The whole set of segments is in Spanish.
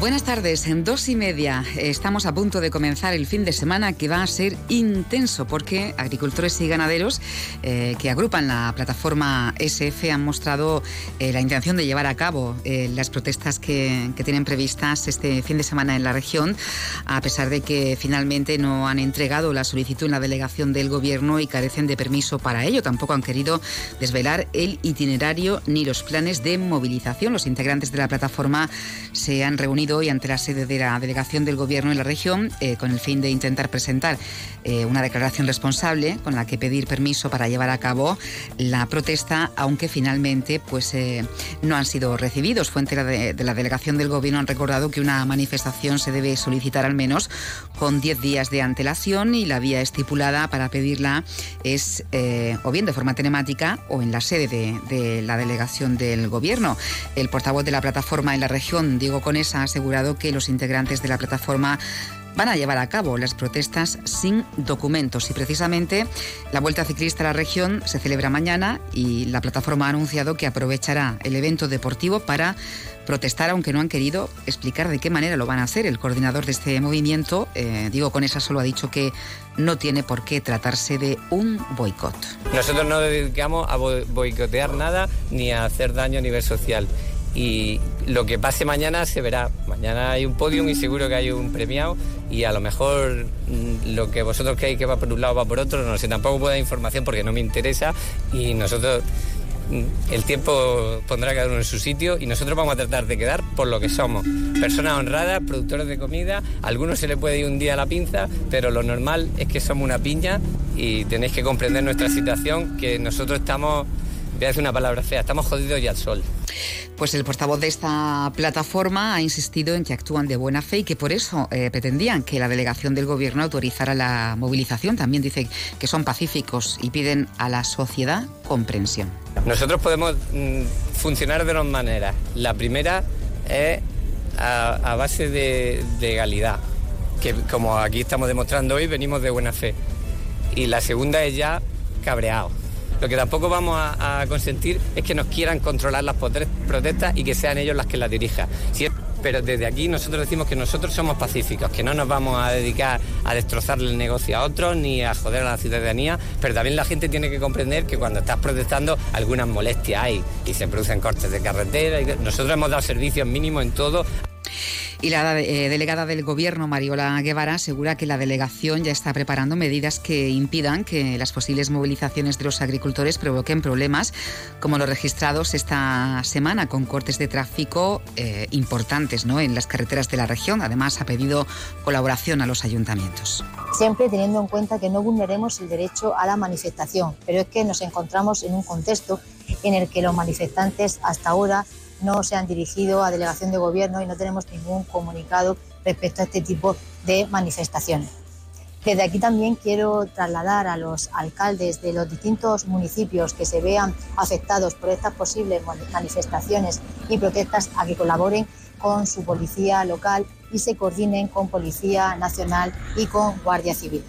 Buenas tardes, en dos y media estamos a punto de comenzar el fin de semana que va a ser intenso porque agricultores y ganaderos eh, que agrupan la plataforma SF han mostrado eh, la intención de llevar a cabo eh, las protestas que, que, tienen previstas este fin de semana en la región, a pesar de que finalmente no han entregado la solicitud en la delegación del gobierno y carecen de permiso para ello. Tampoco han querido desvelar el itinerario ni los planes de movilización. Los integrantes de la plataforma se han reunido hoy ante la sede de la delegación del Gobierno en la región eh, con el fin de intentar presentar eh, una declaración responsable con la que pedir permiso para llevar a cabo la protesta, aunque finalmente pues, eh, no han sido recibidos. Fuentes de, de, la delegación del Gobierno han recordado que una manifestación se debe solicitar al menos con 10 días de antelación y la vía estipulada para pedirla es o bien de forma telemática o en la sede de, de la delegación del Gobierno. El portavoz de la plataforma en la región, Diego Conesa, asegurado que los integrantes de la plataforma van a llevar a cabo las protestas sin documentos y precisamente la Vuelta Ciclista a la región se celebra mañana y la plataforma ha anunciado que aprovechará el evento deportivo para protestar, aunque no han querido explicar de qué manera lo van a hacer. El coordinador de este movimiento, eh, Diego Conesa, solo ha dicho que no tiene por qué tratarse de un boicot. Nosotros no dedicamos a boicotear nada ni a hacer daño a nivel social y lo que pase mañana se verá. Mañana hay un podium y seguro que hay un premiado y a lo mejor mm, lo que vosotros creéis que va por un lado va por otro, no sé, tampoco puedo dar información porque no me interesa y nosotros mm, el tiempo pondrá cada uno en su sitio y nosotros vamos a tratar de quedar por lo que somos. Personas honradas, productores de comida, a algunos se les puede ir un día a la pinza, pero lo normal es que somos una piña y tenéis que comprender nuestra situación, que nosotros estamos, voy a decir una palabra fea, estamos jodidos y al sol. Pues el portavoz de esta plataforma ha insistido en que actúan de buena fe y que por eso eh, pretendían que la delegación del gobierno autorizara la movilización. También dice que son pacíficos y piden a la sociedad comprensión. Nosotros podemos mm, funcionar de dos maneras. La primera es a, a base de legalidad, que como aquí estamos demostrando hoy, venimos de buena fe. Y la segunda es ya cabreado. Lo que tampoco vamos a, consentir es que nos quieran controlar las protestas y que sean ellos las que las dirijan. Pero desde aquí nosotros decimos que nosotros somos pacíficos, que no nos vamos a dedicar a destrozarle el negocio a otros ni a joder a la ciudadanía, pero también la gente tiene que comprender que cuando estás protestando algunas molestias hay y se producen cortes de carretera. Nosotros hemos dado servicios mínimos en todo. Y la eh, delegada del Gobierno, Mariola Guevara, asegura que la delegación ya está preparando medidas que impidan que las posibles movilizaciones de los agricultores provoquen problemas como los registrados esta semana con cortes de tráfico eh, importantes ¿no? en las carreteras de la región. Además, ha pedido colaboración a los ayuntamientos. Siempre teniendo en cuenta que no vulneremos el derecho a la manifestación, pero es que nos encontramos en un contexto en el que los manifestantes hasta ahora no se han dirigido a delegación de gobierno y no tenemos ningún comunicado respecto a este tipo de manifestaciones. Desde aquí también quiero trasladar a los alcaldes de los distintos municipios que se vean afectados por estas posibles manifestaciones y protestas a que colaboren con su policía local y se coordinen con Policía Nacional y con Guardia Civil.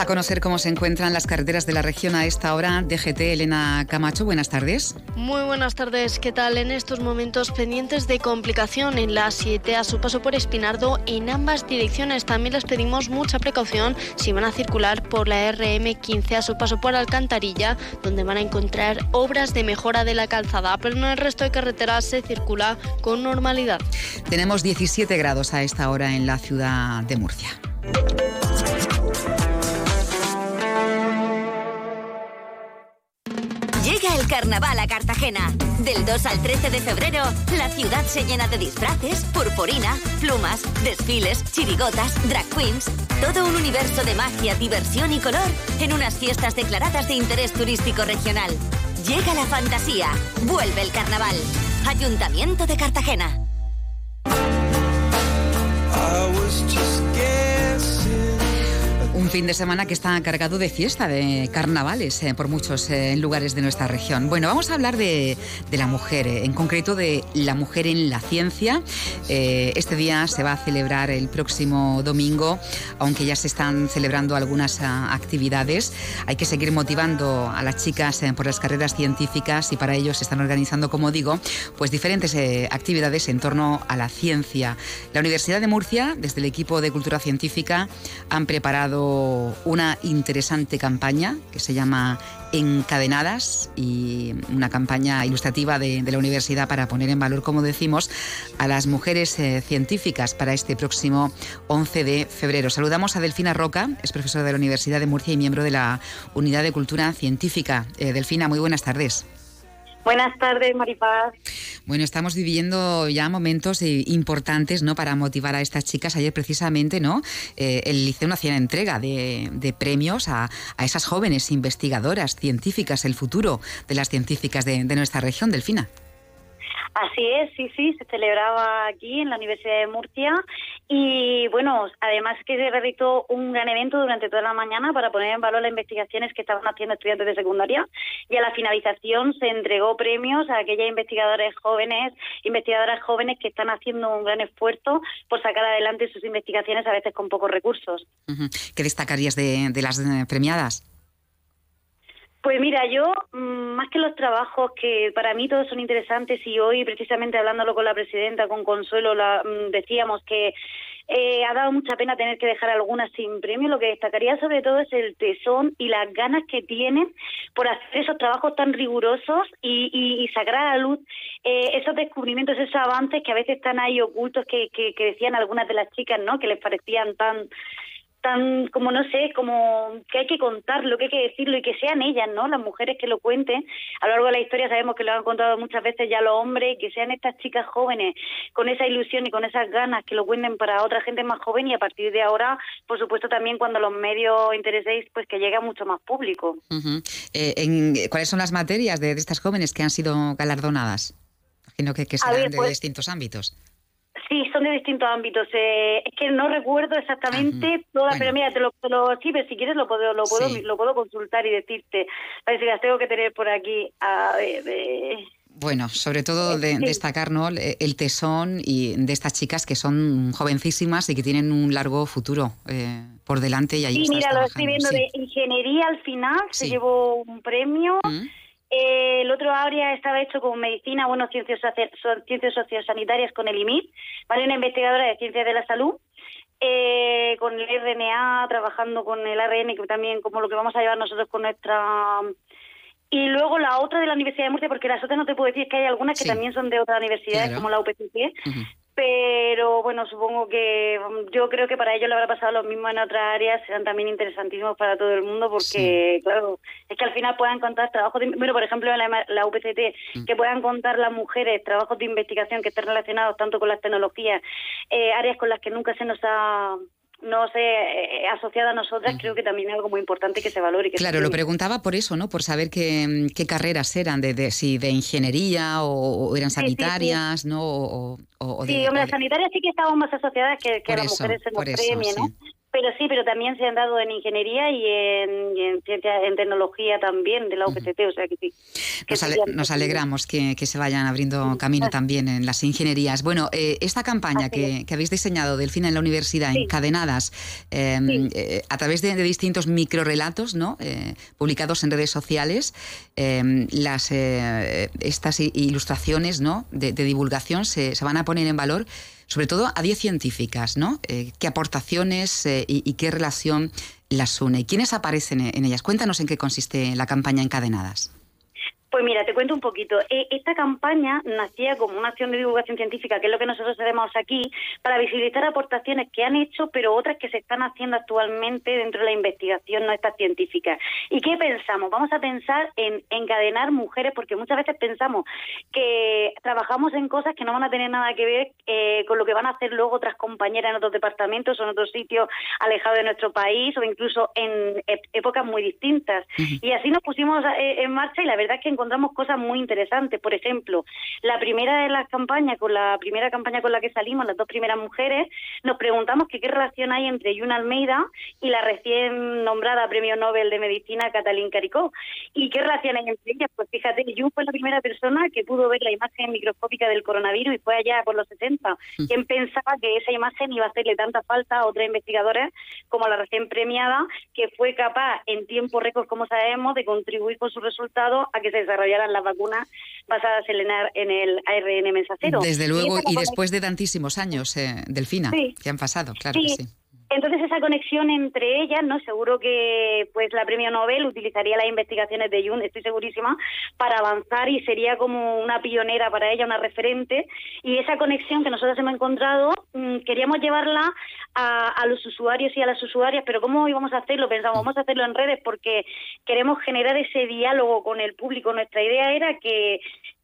Vamos a conocer cómo se encuentran las carreteras de la región a esta hora. DGT Elena Camacho, buenas tardes. Muy buenas tardes. ¿Qué tal? En estos momentos pendientes de complicación en la 7 a su paso por Espinardo en ambas direcciones. También les pedimos mucha precaución si van a circular por la RM15 a su paso por Alcantarilla, donde van a encontrar obras de mejora de la calzada. Pero en el resto de carreteras se circula con normalidad. Tenemos 17 grados a esta hora en la ciudad de Murcia. Carnaval a Cartagena. Del 2 al 13 de febrero, la ciudad se llena de disfraces, purpurina, plumas, desfiles, chirigotas, drag queens. Todo un universo de magia, diversión y color en unas fiestas declaradas de interés turístico regional. Llega la fantasía. Vuelve el carnaval. Ayuntamiento de Cartagena. Fin de semana que está cargado de fiesta, de carnavales eh, por muchos eh, lugares de nuestra región. Bueno, vamos a hablar de, la mujer, eh, en concreto de la mujer en la ciencia. este día se va a celebrar el próximo domingo, aunque ya se están celebrando algunas ah, actividades. Hay que seguir motivando a las chicas por las carreras científicas y para ello se están organizando, como digo, pues diferentes actividades en torno a la ciencia. La Universidad de Murcia, desde el equipo de Cultura Científica, han preparado una interesante campaña que se llama Encadenadas y una campaña ilustrativa de, la universidad para poner en valor, como decimos, a las mujeres eh, científicas para este próximo 11 de febrero. Saludamos a Delfina Roca, es profesora de la Universidad de Murcia y miembro de la Unidad de Cultura Científica. Eh, Delfina, muy buenas tardes. Buenas tardes, Maripaz. Bueno, estamos viviendo ya momentos eh, importantes ¿no? para motivar a estas chicas. Ayer precisamente ¿no? Eh, el Liceo hacía entrega de, premios a, esas jóvenes investigadoras científicas, el futuro de las científicas de, de nuestra región, Delfina. Así es, sí, sí, se celebraba aquí en la Universidad de Murcia y bueno, además que se realizó un gran evento durante toda la mañana para poner en valor las investigaciones que estaban haciendo estudiantes de secundaria y a la finalización se entregó premios a aquellas investigadores jóvenes, investigadoras jóvenes que están haciendo un gran esfuerzo por sacar adelante sus investigaciones a veces con pocos recursos. ¿Qué destacarías de, de las eh, premiadas? Pues mira, yo, mm, más que los trabajos, que para mí todos son interesantes, y hoy precisamente hablándolo con la presidenta, con Consuelo, la, mm, decíamos que eh, ha dado mucha pena tener que dejar algunas sin premio. Lo que destacaría sobre todo es el tesón y las ganas que tienen por hacer esos trabajos tan rigurosos y, y, sacar a la luz eh, esos descubrimientos, esos avances que a veces están ahí ocultos que, que, que decían algunas de las chicas, ¿no? Que les parecían tan tan como no sé, como que hay que contarlo, que hay que decirlo y que sean ellas, ¿no? Las mujeres que lo cuenten. A lo largo de la historia sabemos que lo han contado muchas veces ya los hombres, que sean estas chicas jóvenes con esa ilusión y con esas ganas que lo cuenten para otra gente más joven y a partir de ahora, por supuesto también cuando los medios intereséis, pues que llegue a mucho más público. Eh, en, ¿Cuáles son las materias de, estas jóvenes que han sido galardonadas? Imagino que, que serán de pues distintos ámbitos. Distintos ámbitos. Eh, es que no recuerdo exactamente todas, pero mira, te lo, sí, pero si quieres lo puedo, lo puedo, lo puedo consultar y decirte. Parece que las tengo que tener por aquí. A ver, Bueno, sobre todo de, destacar ¿no? el tesón y de estas chicas que son jovencísimas y que tienen un largo futuro eh, por delante y ahí Sí, mira, lo estoy viendo de ingeniería al final, se llevó un premio. Mm. Eh, el otro área estaba hecho con medicina, bueno, ciencias, ciencias sociosanitarias con el IMIP, ¿vale? Una investigadora de ciencias de la salud. Eh, con el RNA, trabajando con el ARN, que también como lo que vamos a llevar nosotros con nuestra... Y luego la otra de la Universidad de Murcia, porque las otras no te puedo decir que hay algunas que también son de otras universidades, como la UPCC, pero bueno, supongo que mm, yo creo que para ellos le habrá pasado lo mismo en otras áreas, serán también interesantísimos para todo el mundo porque, claro, es que al final puedan contar trabajos, de, bueno, por ejemplo, en la, la UPCT, mm. que puedan contar las mujeres trabajos de investigación que estén relacionados tanto con las tecnologías, eh, áreas con las que nunca se nos ha no sé, eh, asociada a nosotras, creo que también es algo muy importante que se valore. Y que claro, lo preguntaba por eso, ¿no? Por saber qué, qué carreras eran, de, si de ingeniería o, eran sanitarias, ¿no? O, sí, hombre, las sanitarias sí que estaban más asociadas que, que las mujeres en los premios, ¿no? Pero sí, pero también se han dado en ingeniería y en, en, tecnología también de la UPCT, o sea que sí. nos, alegramos que, se vayan abriendo camino también en las ingenierías. Bueno, eh, esta campaña que, habéis diseñado, Delfina, en la universidad, encadenadas, em, eh, a través de, distintos microrelatos, ¿no? Eh, publicados en redes sociales, em, las, estas ilustraciones ¿no? de, divulgación se, se van a poner en valor sobre todo a 10 científicas, ¿no? Eh, ¿Qué aportaciones eh, y, qué relación las une? ¿Quiénes aparecen en ellas? Cuéntanos en qué consiste la campaña Encadenadas. Pues mira, te cuento un poquito. E, esta campaña nacía como una acción de divulgación científica, que es lo que nosotros hacemos aquí, para visibilizar aportaciones que han hecho, pero otras que se están haciendo actualmente dentro de la investigación no estas científicas. ¿Y qué pensamos? Vamos a pensar en encadenar mujeres, porque muchas veces pensamos que trabajamos en cosas que no van a tener nada que ver eh, con lo que van a hacer luego otras compañeras en otros departamentos o en otros sitios alejados de nuestro país o incluso en épocas muy distintas. Y así nos pusimos eh, en marcha y la verdad es que encontramos cosas muy interesantes. Por ejemplo, la primera de las campañas, con la primera campaña con la que salimos, las dos primeras mujeres, nos preguntamos que qué relación hay entre Yuna Almeida y la recién nombrada Premio Nobel de Medicina Catalín Caricó. ¿Y qué relación hay entre ellas? Pues fíjate, Yuna fue la primera persona que pudo ver la imagen microscópica del coronavirus y fue allá por los 60. ¿Quién pensaba que esa imagen iba a hacerle tanta falta a otra investigadora como la recién premiada, que fue capaz en tiempo récord, como sabemos, de contribuir con sus resultados a que se desarrollaran las vacunas basadas en el ARN mensajero. Desde luego, y, después de tantísimos años, eh, Delfina, que han pasado, claro que sí. Entonces esa conexión entre ellas, no, seguro que pues la Premio Nobel utilizaría las investigaciones de Jung, estoy segurísima, para avanzar y sería como una pionera para ella, una referente. Y esa conexión que nosotros hemos encontrado, mm, queríamos llevarla a, a, los usuarios y a las usuarias, pero ¿cómo íbamos a hacerlo? Pensamos, vamos a hacerlo en redes porque queremos generar ese diálogo con el público. Nuestra idea era que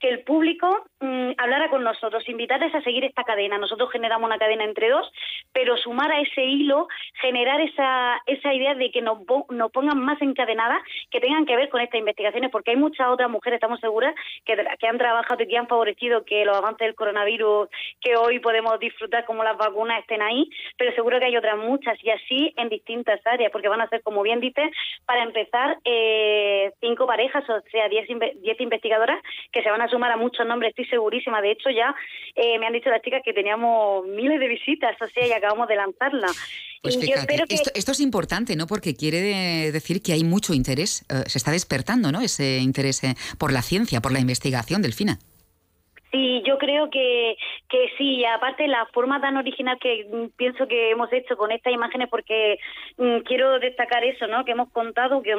el público mm, hablara con nosotros, invitarles a seguir esta cadena. Nosotros generamos una cadena entre dos, pero sumar a ese hilo, generar esa, esa idea de que nos, nos pongan más encadenadas, que tengan que ver con estas investigaciones, porque hay muchas otras mujeres, estamos seguras, que, que han trabajado y que han favorecido que los avances del coronavirus, que hoy podemos disfrutar como las vacunas estén ahí, pero seguro que hay otras muchas, y así en distintas áreas, porque van a ser, como bien dices, para empezar, eh, cinco parejas, o sea, diez, diez investigadoras que se van a sumar a muchos nombres, estoy segurísima. De hecho, ya eh, me han dicho las chicas que teníamos miles de visitas, o sea, y acabamos de lanzarla. Pues fíjate, esto, es importante, ¿no? Porque quiere decir que hay mucho interés, eh, se está despertando, ¿no? Ese interés eh, por la ciencia, por la investigación, Delfina. Sí, yo creo que, que sí, aparte la forma tan original que pienso que hemos hecho con estas imágenes, porque mm, quiero destacar eso, ¿no? Que hemos contado que,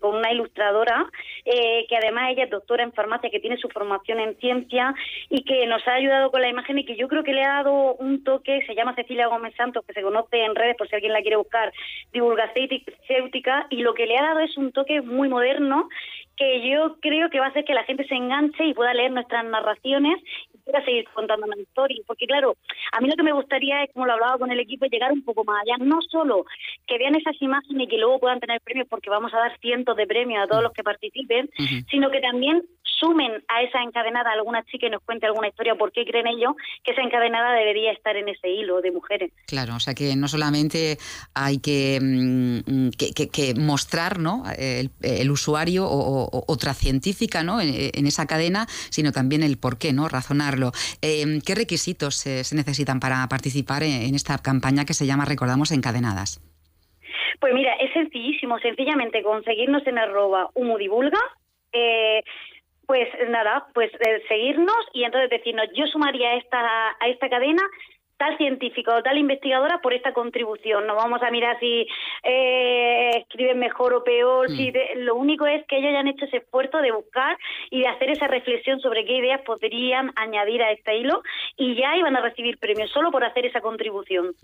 con una ilustradora, eh, que además ella es doctora en farmacia, que tiene su formación en ciencia y que nos ha ayudado con la imagen y que yo creo que le ha dado un toque, se llama Cecilia Gómez Santos, que se conoce en redes por si alguien la quiere buscar, divulgacéutica, y lo que le ha dado es un toque muy moderno que yo creo que va a hacer que la gente se enganche y pueda leer nuestras narraciones y quiera seguir contando una historia. Porque claro, a mí lo que me gustaría es, como lo hablaba con el equipo, llegar un poco más allá. No solo que vean esas imágenes y que luego puedan tener premios, porque vamos a dar cientos de premios a todos los que participen, sino que también sumen a esa encadenada alguna chica y nos cuente alguna historia por qué creen ellos que esa encadenada debería estar en ese hilo de mujeres. Claro, o sea que no solamente hay que, mm, que, mostrar ¿no? el, usuario o, otra científica ¿no? En, esa cadena, sino también el por qué, ¿no? razonarlo. Em, ¿Qué requisitos se, necesitan para participar en, esta campaña que se llama Recordamos Encadenadas? Pues mira, es sencillísimo, sencillamente conseguirnos en arroba humudivulga, eh, pues nada, pues eh, seguirnos y entonces decirnos, yo sumaría esta, a esta cadena tal científico o tal investigadora por esta contribución. No vamos a mirar si eh, escriben mejor o peor. Si mm. lo único es que ellos hayan hecho ese esfuerzo de buscar y de hacer esa reflexión sobre qué ideas podrían añadir a este hilo y ya iban a recibir premios solo por hacer esa contribución.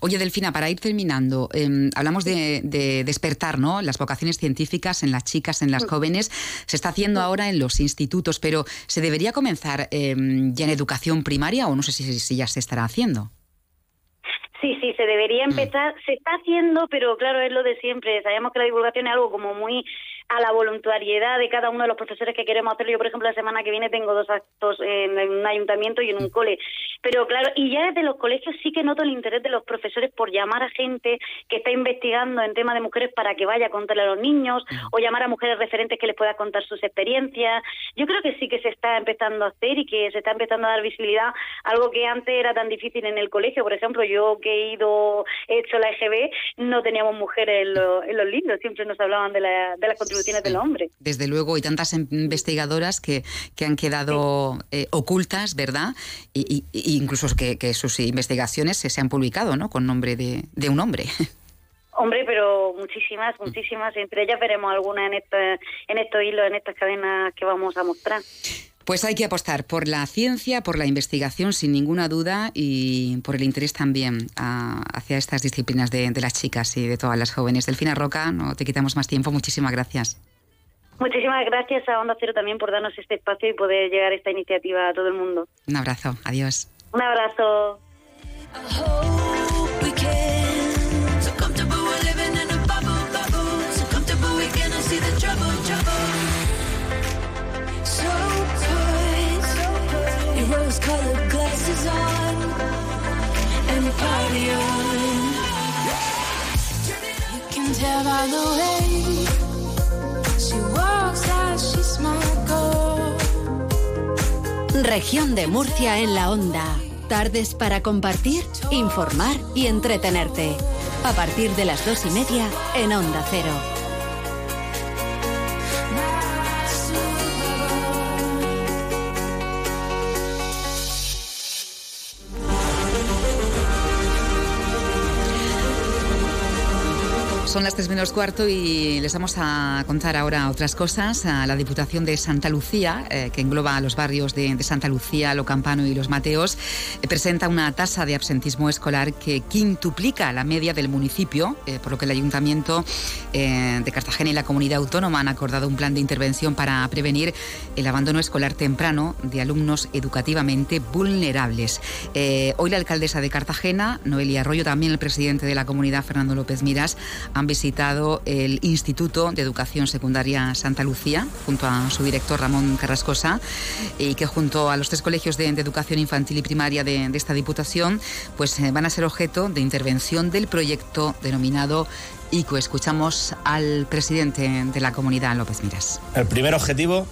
Oye, Delfina, para ir terminando, em, hablamos de, despertar ¿no? las vocaciones científicas en las chicas, en las mm. jóvenes. Se está haciendo mm. ahora en los institutos, pero ¿se debería comenzar em, ya en educación primaria o no sé si ya se estará haciendo? Sí, sí, se debería mm. empezar, se está haciendo, pero claro, es lo de siempre. Sabemos que la divulgación es algo como muy a la voluntariedad de cada uno de los profesores que queremos hacerlo. Yo, por ejemplo, la semana que viene tengo dos actos en un ayuntamiento y en un cole. Pero claro, y ya desde los colegios sí que noto el interés de los profesores por llamar a gente que está investigando en tema de mujeres para que vaya a contarle a los niños o llamar a mujeres referentes que les pueda contar sus experiencias. Yo creo que sí que se está empezando a hacer y que se está empezando a dar visibilidad, algo que antes era tan difícil en el colegio. Por ejemplo, yo que he ido, he hecho la EGB, no teníamos mujeres en, en los libros, siempre nos hablaban de, la, de las contribuciones del hombre. Desde luego, y tantas investigadoras que, que han quedado eh, ocultas, ¿verdad? Y, incluso que, sus investigaciones se, han publicado, ¿no? Con nombre de, de un hombre. Hombre, pero muchísimas, muchísimas. Entre ellas veremos algunas en, esta, en estos hilos, en estas cadenas que vamos a mostrar. Pues hay que apostar por la ciencia, por la investigación, sin ninguna duda, y por el interés también hacia estas disciplinas de, las chicas y de todas las jóvenes. Delfina Roca, no te quitamos más tiempo. Muchísimas gracias. Muchísimas gracias a Onda Cero también por darnos este espacio y poder llegar esta iniciativa a todo el mundo. Un abrazo. Adiós. Un abrazo. Región de Murcia en la onda. Tardes para compartir, informar y entretenerte. A partir de las dos y media en Onda Cero. Son las tres menos cuarto y les vamos a contar ahora otras cosas. A la Diputación de Santa Lucía, eh, que engloba a los barrios de, Santa Lucía, Lo Campano y Los Mateos, eh, presenta una tasa de absentismo escolar que quintuplica la media del municipio, eh, por lo que el Ayuntamiento de Cartagena y la Comunidad Autónoma han acordado un plan de intervención para prevenir el abandono escolar temprano de alumnos educativamente vulnerables. hoy la alcaldesa de Cartagena, Noelia Arroyo, también el presidente de la comunidad, Fernando López Miras, han visitado el Instituto de Educación Secundaria Santa Lucía, junto a su director Ramón Carrascosa, y que junto a los tres colegios de, educación infantil y primaria de, esta Diputación, pues eh, van a ser objeto de intervención del proyecto denominado ICO. Escuchamos al presidente de la comunidad, López Miras. El primer objetivo,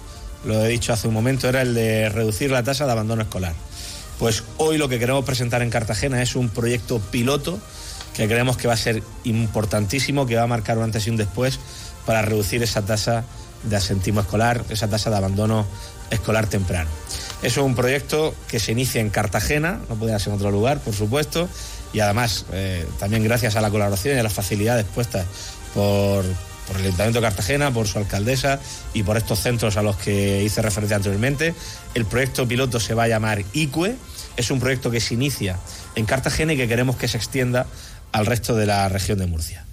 lo he dicho hace un momento, era el de reducir la tasa de abandono escolar. Pues hoy lo que queremos presentar en Cartagena es un proyecto piloto que creemos que va a ser importantísimo, que va a marcar un antes y un después para reducir esa tasa de asentismo escolar, esa tasa de abandono escolar temprano. Eso es un proyecto que se inicia en Cartagena, no podía ser en otro lugar, por supuesto, y además eh, también gracias a la colaboración y a las facilidades puestas por, por el Ayuntamiento de Cartagena, por su alcaldesa y por estos centros a los que hice referencia anteriormente. El proyecto piloto se va a llamar ICUE, es un proyecto que se inicia en Cartagena y que queremos que se extienda al resto de la región de Murcia.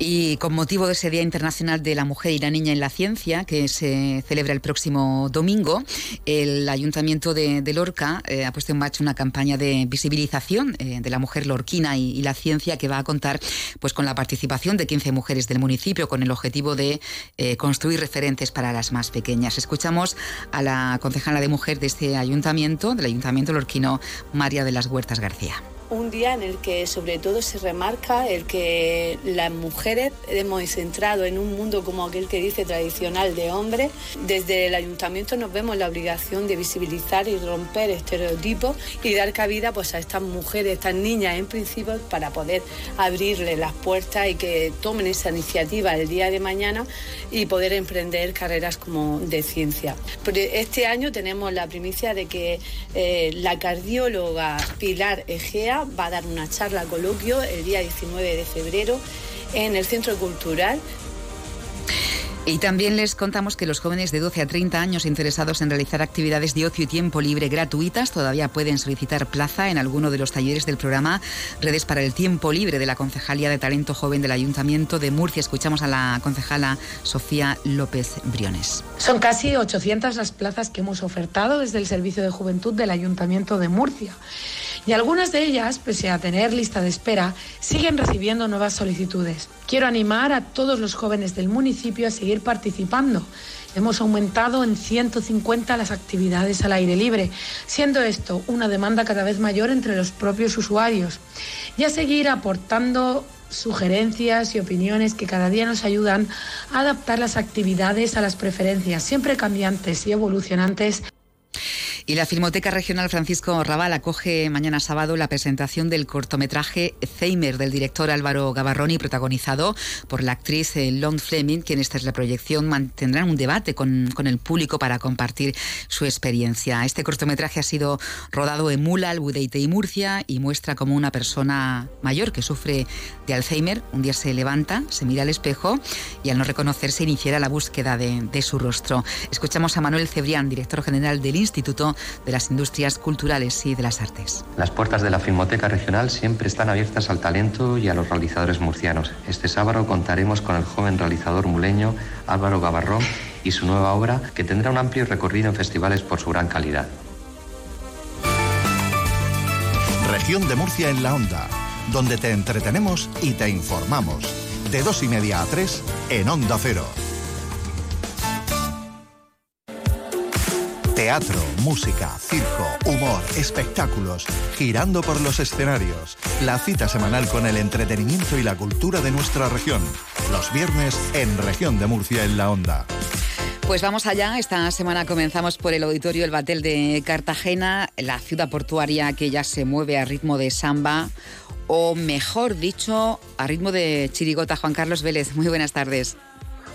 Y con motivo de ese Día Internacional de la Mujer y la Niña en la Ciencia, que se celebra el próximo domingo, el Ayuntamiento de, Lorca eh, ha puesto en marcha una campaña de visibilización eh, de la mujer lorquina y, la ciencia que va a contar pues, con la participación de 15 mujeres del municipio con el objetivo de eh, construir referentes para las más pequeñas. Escuchamos a la concejala de mujer de este ayuntamiento, del Ayuntamiento Lorquino, María de las Huertas García un día en el que sobre todo se remarca el que las mujeres hemos centrado en un mundo como aquel que dice tradicional de hombres. Desde el ayuntamiento nos vemos la obligación de visibilizar y romper estereotipos y dar cabida pues, a estas mujeres, estas niñas en principio para poder abrirles las puertas y que tomen esa iniciativa el día de mañana y poder emprender carreras como de ciencia. este año tenemos la primicia de que eh, la cardióloga Pilar Egea va a dar una charla coloquio el día 19 de febrero en el Centro Cultural y también les contamos que los jóvenes de 12 a 30 años interesados en realizar actividades de ocio y tiempo libre gratuitas todavía pueden solicitar plaza en alguno de los talleres del programa Redes para el Tiempo Libre de la Concejalía de Talento Joven del Ayuntamiento de Murcia. Escuchamos a la concejala Sofía López Briones. Son casi 800 las plazas que hemos ofertado desde el Servicio de Juventud del Ayuntamiento de Murcia. Y algunas de ellas, pese a tener lista de espera, siguen recibiendo nuevas solicitudes. Quiero animar a todos los jóvenes del municipio a seguir participando. Hemos aumentado en 150 las actividades al aire libre, siendo esto una demanda cada vez mayor entre los propios usuarios. Y a seguir aportando sugerencias y opiniones que cada día nos ayudan a adaptar las actividades a las preferencias siempre cambiantes y evolucionantes Y la Filmoteca Regional Francisco Raval acoge mañana sábado la presentación del cortometraje Zeimer del director Álvaro Gavarroni, protagonizado por la actriz eh, Lon Fleming, quien esta es la proyección mantendrán un debate con, con, el público para compartir su experiencia. Este cortometraje ha sido rodado en Mula, Albudeite y Murcia y muestra como una persona mayor que sufre de Alzheimer un día se levanta, se mira al espejo y al no reconocerse iniciará la búsqueda de, de su rostro. Escuchamos a Manuel Cebrián, director general del Instituto de las Industrias Culturales y de las Artes. Las puertas de la Filmoteca Regional siempre están abiertas al talento y a los realizadores murcianos. Este sábado contaremos con el joven realizador muleño Álvaro Gavarrón y su nueva obra que tendrá un amplio recorrido en festivales por su gran calidad. Región de Murcia en la Onda, donde te entretenemos y te informamos. De dos y media a tres en Onda Cero. Teatro, música, circo, humor, espectáculos, girando por los escenarios. La cita semanal con el entretenimiento y la cultura de nuestra región. Los viernes en Región de Murcia en la Onda. Pues vamos allá. Esta semana comenzamos por el Auditorio El Batel de Cartagena, la ciudad portuaria que ya se mueve a ritmo de samba, o mejor dicho, a ritmo de chirigota. Juan Carlos Vélez, muy buenas tardes.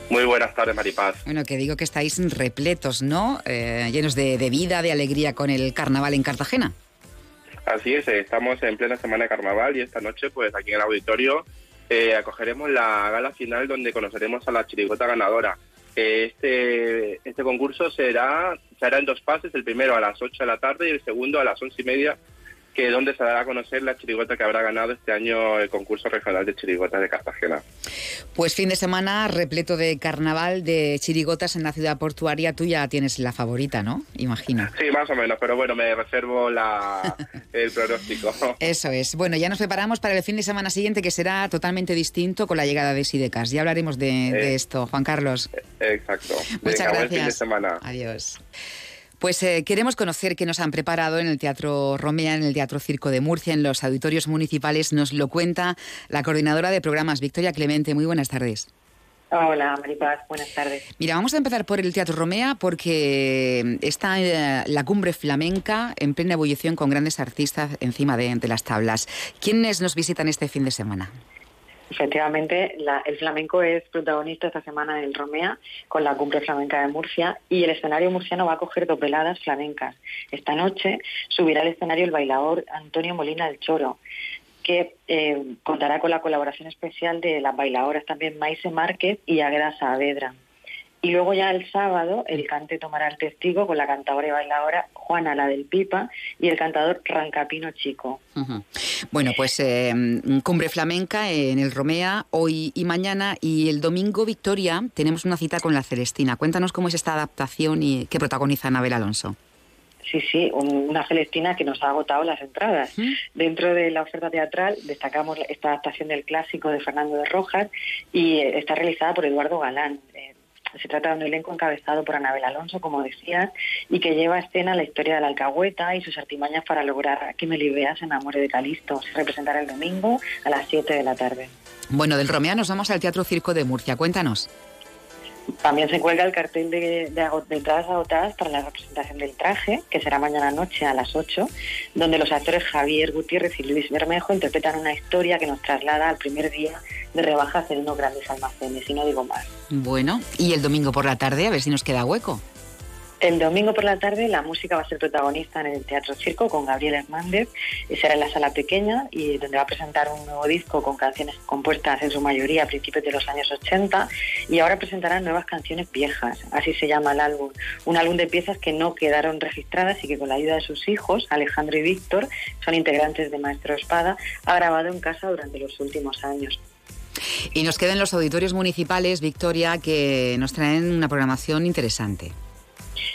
Muy buenas tardes, Maripaz. Bueno, que digo que estáis repletos, ¿no? Eh, llenos de, de, vida, de alegría con el carnaval en Cartagena. Así es, estamos en plena semana de carnaval y esta noche, pues aquí en el auditorio, eh, acogeremos la gala final donde conoceremos a la chirigota ganadora. Este, este concurso será, será en dos pases, el primero a las 8 de la tarde y el segundo a las once y media que donde se dará a conocer la chirigota que habrá ganado este año el concurso regional de chirigotas de Cartagena. Pues fin de semana repleto de carnaval de chirigotas en la ciudad portuaria. Tú ya tienes la favorita, ¿no? Imagino. Sí, más o menos, pero bueno, me reservo la, el pronóstico. Eso es. Bueno, ya nos preparamos para el fin de semana siguiente que será totalmente distinto con la llegada de Sidecas. Ya hablaremos de, eh, de esto, Juan Carlos. Exacto. Muchas Venga, gracias. Buen fin de semana. Adiós. Pues eh, queremos conocer qué nos han preparado en el Teatro Romea, en el Teatro Circo de Murcia, en los auditorios municipales. Nos lo cuenta la coordinadora de programas, Victoria Clemente. Muy buenas tardes. Hola, Maripaz, buenas tardes. Mira, vamos a empezar por el Teatro Romea porque está eh, la cumbre flamenca en plena ebullición con grandes artistas encima de, de las tablas. ¿Quiénes nos visitan este fin de semana? Efectivamente, el flamenco es protagonista esta semana en el Romea con la cumbre flamenca de Murcia y el escenario murciano va a coger dos veladas flamencas. Esta noche subirá al escenario el bailador Antonio Molina del Choro, que eh, contará con la colaboración especial de las bailadoras también Maise Márquez y Agra Saavedra. Y luego ya el sábado el cante tomará el testigo con la cantadora y bailadora Juana la del Pipa y el cantador Rancapino Chico. Uh -huh. Bueno, pues eh, cumbre flamenca en el Romea hoy y mañana y el domingo, Victoria, tenemos una cita con la Celestina. Cuéntanos cómo es esta adaptación y qué protagoniza Anabel Alonso. Sí, sí, una Celestina que nos ha agotado las entradas. ¿Mm? Dentro de la oferta teatral destacamos esta adaptación del clásico de Fernando de Rojas y está realizada por Eduardo Galán. Se trata de un elenco encabezado por Anabel Alonso, como decías, y que lleva a escena la historia de la alcahueta y sus artimañas para lograr que Melibea se enamore de Calisto. Se representará el domingo a las 7 de la tarde. Bueno, del Romea nos vamos al Teatro Circo de Murcia. Cuéntanos. También se cuelga el cartel de, de, entradas agotadas para la representación del traje, que será mañana noche a las 8, donde los actores Javier Gutiérrez y Luis Bermejo interpretan una historia que nos traslada al primer día de rebajas en unos grandes almacenes, y no digo más. Bueno, y el domingo por la tarde, a ver si nos queda hueco. El domingo por la tarde la música va a ser protagonista en el Teatro Circo con Gabriel Hernández y será en la sala pequeña y donde va a presentar un nuevo disco con canciones compuestas en su mayoría a principios de los años 80 y ahora presentará nuevas canciones viejas, así se llama el álbum, un álbum de piezas que no quedaron registradas y que con la ayuda de sus hijos, Alejandro y Víctor, son integrantes de Maestro Espada, ha grabado en casa durante los últimos años. Y nos quedan los auditorios municipales, Victoria, que nos traen una programación interesante.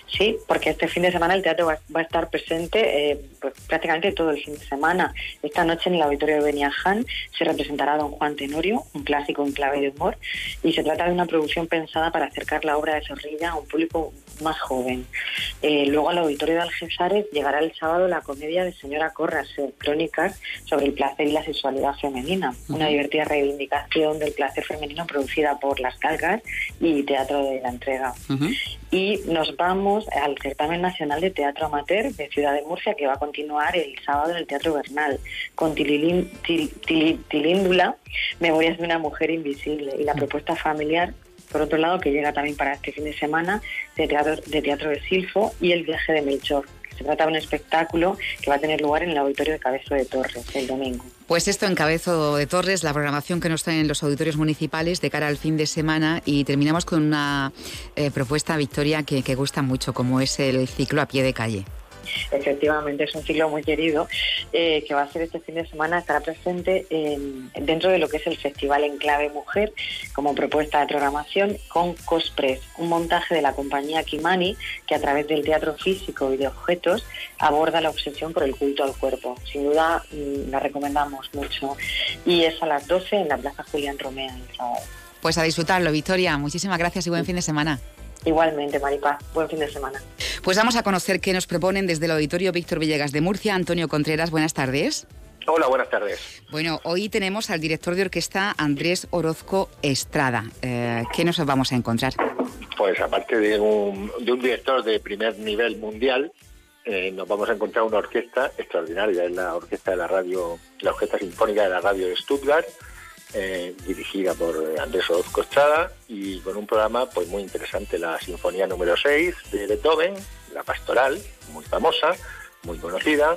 Sí, porque este fin de semana el teatro va, a estar presente eh, pues, prácticamente todo el fin de semana. Esta noche en el auditorio de Beniaján se representará Don Juan Tenorio, un clásico en clave de humor, y se trata de una producción pensada para acercar la obra de Zorrilla a un público más joven. Eh, luego al auditorio de Algesares llegará el sábado la comedia de Señora Corras, eh, Crónicas sobre el placer y la sexualidad femenina, uh -huh. una divertida reivindicación del placer femenino producida por Las Calgas y Teatro de la Entrega. Uh -huh. Y nos va vamos al certamen nacional de teatro amateur de Ciudad de Murcia que va a continuar el sábado en el Teatro Bernal con Tilíndula, Memorias de una mujer invisible y la propuesta familiar por otro lado, que llega también para este fin de semana de teatro de, Silfo y el viaje de Melchor. Se trata de un espectáculo que va a tener lugar en el auditorio de Cabezo de Torres el domingo. Pues esto en Cabezo de Torres, la programación que nos traen los auditorios municipales de cara al fin de semana y terminamos con una eh, propuesta, Victoria, que, que gusta mucho, como es el ciclo a pie de calle. Efectivamente, es un ciclo muy querido eh, que va a ser este fin de semana, estará presente dentro de lo que es el Festival Enclave Mujer como propuesta de programación con Cospress, un montaje de la compañía Kimani que a través del teatro físico y de objetos aborda la obsesión por el culto al cuerpo. Sin duda mm, la recomendamos mucho y es a las 12 en la Plaza Julián Romea el sábado. Pues a disfrutarlo, Victoria. Muchísimas gracias y buen fin de semana. Igualmente, Maripaz. Buen fin de semana. Pues vamos a conocer qué nos proponen desde el Auditorio Víctor Villegas de Murcia. Antonio Contreras, buenas tardes. Hola, buenas tardes. Bueno, hoy tenemos al director de orquesta Andrés Orozco Estrada. Eh, ¿Qué nos vamos a encontrar? Pues aparte de un, director de primer nivel mundial, eh, nos vamos a encontrar una orquesta extraordinaria. Es la orquesta de la radio, la orquesta sinfónica de la radio de Stuttgart, eh, dirigida por Andrés Orozco Estrada y con un programa pues muy interesante, la Sinfonía número 6 de Beethoven, la Pastoral, muy famosa, muy conocida,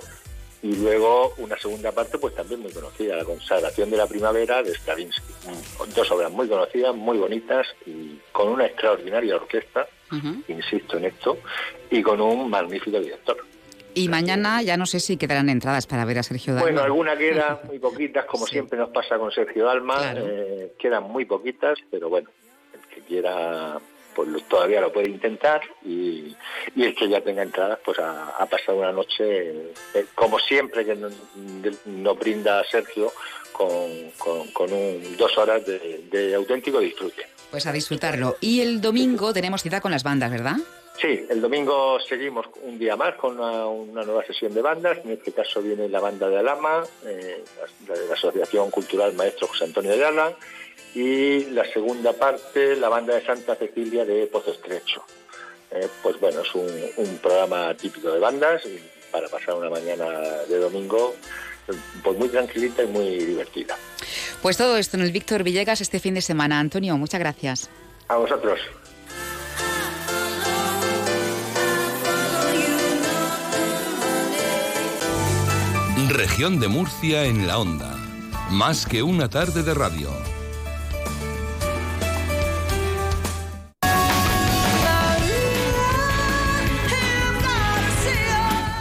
y luego una segunda parte pues también muy conocida, la Consagración de la Primavera de Stravinsky. Dos obras muy conocidas, muy bonitas y con una extraordinaria orquesta, insisto en esto, y con un magnífico director. Y mañana ya no sé si quedarán entradas para ver a Sergio Dalma. Bueno, alguna queda, muy poquitas, como siempre nos pasa con Sergio Dalma. Eh, quedan muy poquitas, pero bueno, el que quiera pues todavía lo puede intentar y, el que ya tenga entradas pues ha, pasado una noche eh, como siempre que nos brinda Sergio con, un, dos horas de, de auténtico disfrute. Pues a disfrutarlo. Y el domingo tenemos cita con las bandas, ¿verdad? Sí, el domingo seguimos un día más con una, nueva sesión de bandas. En este caso viene la banda de Alama, eh, la, de la Asociación Cultural Maestro José Antonio de Ala, y la segunda parte, la banda de Santa Cecilia de Pozo Estrecho. Eh, pues bueno, es un, programa típico de bandas para pasar una mañana de domingo pues muy tranquilita y muy divertida. Pues todo esto en el Víctor Villegas este fin de semana. Antonio, muchas gracias. A vosotros. Región de Murcia en la onda. Más que una tarde de radio.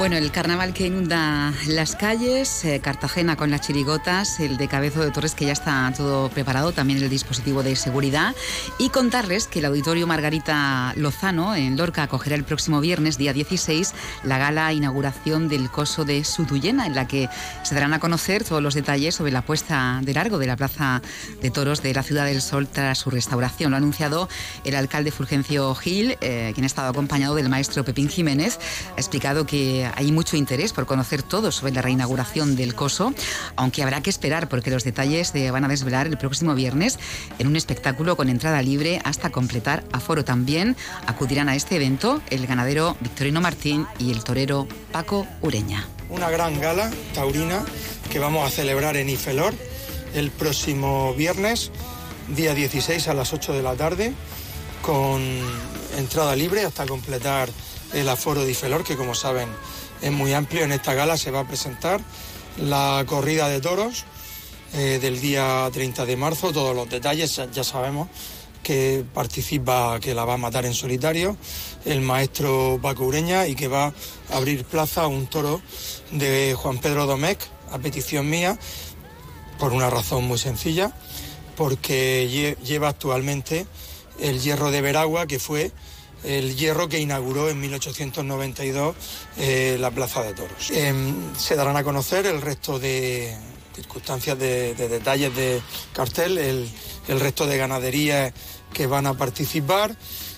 Bueno, el carnaval que inunda las calles, eh, Cartagena con las chirigotas, el de Cabezo de Torres que ya está todo preparado, también el dispositivo de seguridad. Y contarles que el Auditorio Margarita Lozano en Lorca acogerá el próximo viernes, día 16, la gala inauguración del coso de Sutuyena, en la que se darán a conocer todos los detalles sobre la puesta de largo de la Plaza de Toros de la Ciudad del Sol tras su restauración. Lo ha anunciado el alcalde Fulgencio Gil, eh, quien ha estado acompañado del maestro Pepín Jiménez. Ha explicado que hay mucho interés por conocer todo sobre la reinauguración del coso, aunque habrá que esperar porque los detalles se van a desvelar el próximo viernes en un espectáculo con entrada libre hasta completar aforo. También acudirán a este evento el ganadero Victorino Martín y el torero Paco Ureña. Una gran gala taurina que vamos a celebrar en Ifelor el próximo viernes, día 16 a las 8 de la tarde, con entrada libre hasta completar el aforo de Ifelor, que como saben es muy amplio. En esta gala se va a presentar la corrida de toros eh, del día 30 de marzo. Todos los detalles ya sabemos que participa, que la va a matar en solitario, el maestro Paco Ureña y que va a abrir plaza a un toro de Juan Pedro Domecq, a petición mía, por una razón muy sencilla, porque lleva actualmente el hierro de Veragua, que fue el hierro que inauguró en 1892 eh, la Plaza de Toros. Em, se darán a conocer el resto de circunstancias, de, detalles de cartel, el, resto de ganaderías que van a participar.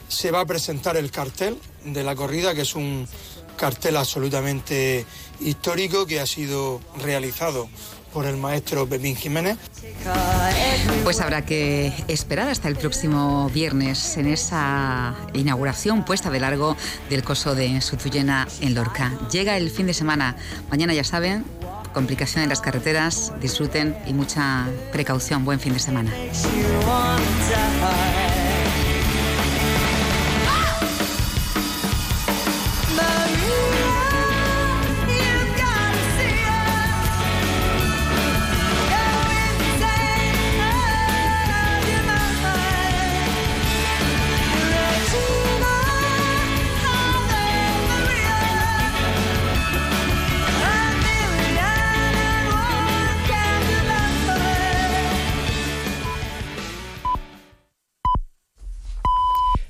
Se va a presentar el cartel de la corrida, que es un cartel absolutamente histórico que ha sido realizado por el maestro Bebín Jiménez. Pues habrá que esperar hasta el próximo viernes en esa inauguración puesta de largo del coso de Sutuyena en Lorca. Llega el fin de semana. Mañana ya saben, complicación en las carreteras, disfruten y mucha precaución. Buen fin de semana.